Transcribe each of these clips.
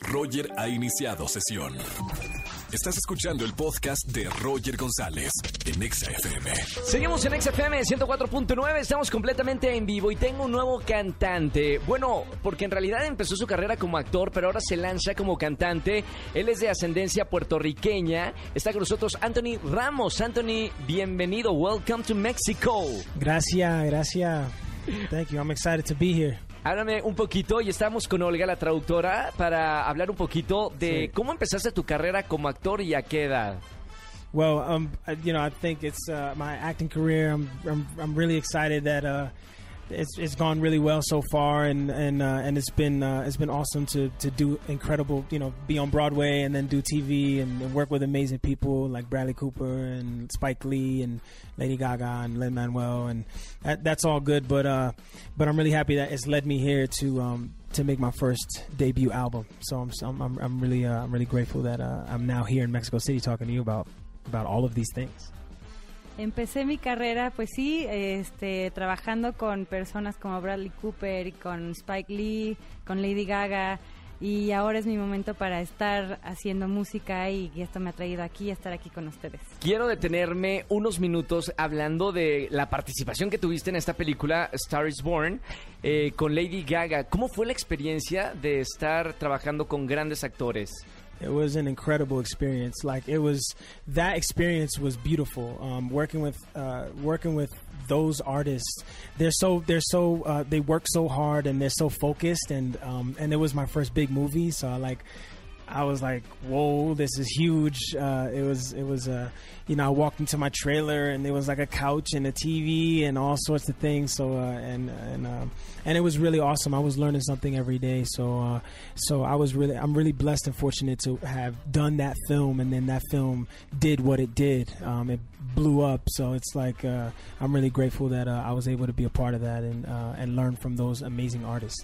Roger ha iniciado sesión. Estás escuchando el podcast de Roger González en Exa FM. Seguimos en XFM 104.9, estamos completamente en vivo y tengo un nuevo cantante. Bueno, porque en realidad empezó su carrera como actor, pero ahora se lanza como cantante. Él es de ascendencia puertorriqueña. Está con nosotros Anthony Ramos. Anthony, bienvenido. Welcome to Mexico. Gracias, gracias. Thank you. I'm excited to be here. Háblame un poquito y estamos con Olga, la traductora, para hablar un poquito de Sí. cómo empezaste tu carrera como actor y a qué edad. Well, um, you know, I think it's uh, my acting career. I'm, I'm, I'm really excited that uh, it's, it's gone really well so far, and and uh, and it's been uh, it's been awesome to, to do incredible, you know, be on Broadway and then do TV and, and work with amazing people like Bradley Cooper and Spike Lee and Lady Gaga and Lin Manuel, and that, that's all good. But uh, but I'm really happy that it's led me here to um, to make my first debut album. So I'm I'm I'm, really uh, I'm really grateful that uh, I'm now here in Mexico City talking to you about about all of these things. Empecé mi carrera, pues sí, este, trabajando con personas como Bradley Cooper y con Spike Lee, con Lady Gaga. Y ahora es mi momento para estar haciendo música y esto me ha traído aquí a estar aquí con ustedes. Quiero detenerme unos minutos hablando de la participación que tuviste en esta película Star is Born eh, con Lady Gaga. ¿Cómo fue la experiencia de estar trabajando con grandes actores? It was an incredible experience. Like it was, that experience was beautiful. Um, working with, uh, working with those artists, they're so, they're so, uh, they work so hard and they're so focused. And um, and it was my first big movie, so I like, I was like, whoa, this is huge. Uh, it was, it was, uh, you know, I walked into my trailer and there was like a couch and a TV and all sorts of things. So, uh, and, and, um, and it was really awesome. I was learning something every day. So, uh, so I was really, I'm really blessed and fortunate to have done that film. And then that film did what it did. Um, it blew up. So it's like, uh, I'm really grateful that, uh, I was able to be a part of that and, and learn from those amazing artists.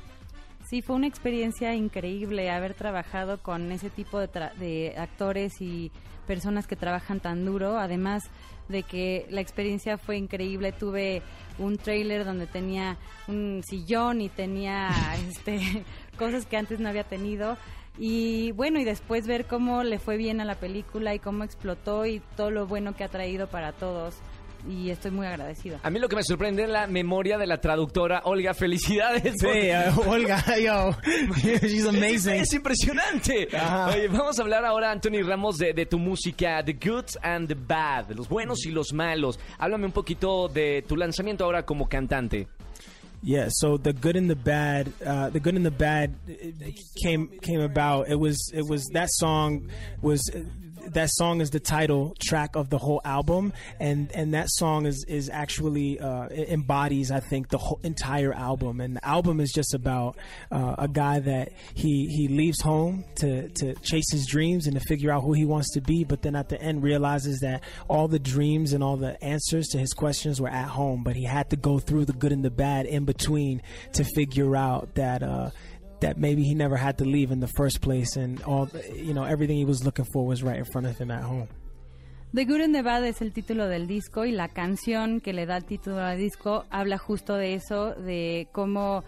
Sí, fue una experiencia increíble haber trabajado con ese tipo de, tra- de actores y personas que trabajan tan duro. Además de que la experiencia fue increíble, tuve un trailer donde tenía un sillón y tenía este, cosas que antes no había tenido. Y bueno, y después ver cómo le fue bien a la película y cómo explotó y todo lo bueno que ha traído para todos. Y estoy muy agradecida. A mí lo que me sorprende es la memoria de la traductora. Olga, felicidades. Sí, uh, Olga, yo, she's amazing. Es impresionante. Ajá. Oye, vamos a hablar ahora, Anthony Ramos, de, de tu música, The Good and the Bad, los buenos y los malos. Háblame un poquito de tu lanzamiento ahora como cantante. Yeah, so the good and the bad, uh, the good and the bad it came came about. It was it was that song was that song is the title track of the whole album, and and that song is is actually uh, embodies I think the whole entire album. And the album is just about uh, a guy that he he leaves home to to chase his dreams and to figure out who he wants to be, but then at the end realizes that all the dreams and all the answers to his questions were at home, but he had to go through the good and the bad in between to figure out that uh, that maybe he never had to leave in the first place, and all the, you know everything he was looking for was right in front of him at home. The Good and the Bad es el título del disco y la canción que le da el título al disco habla justo de eso, de cómo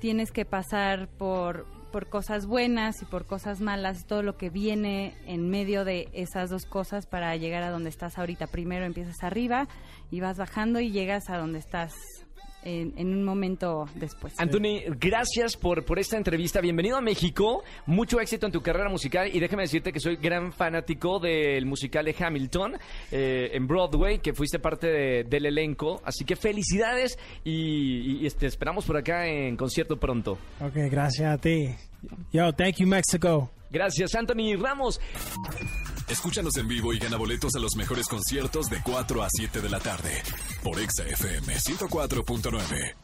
tienes que pasar por, por cosas buenas y por cosas malas, todo lo que viene en medio de esas dos cosas para llegar a donde estás ahorita. Primero empiezas arriba y vas bajando y llegas a donde estás en, en un momento después. Anthony, gracias por, por esta entrevista. Bienvenido a México. Mucho éxito en tu carrera musical. Y déjame decirte que soy gran fanático del musical de Hamilton eh, en Broadway, que fuiste parte de- del elenco. Así que felicidades y, y, este, esperamos por acá en concierto pronto. Okay, gracias a ti. Yo, thank you, Mexico. Gracias, Anthony Ramos. Escúchanos en vivo y gana boletos a los mejores conciertos de 4 a 7 de la tarde por Exa FM 104.9.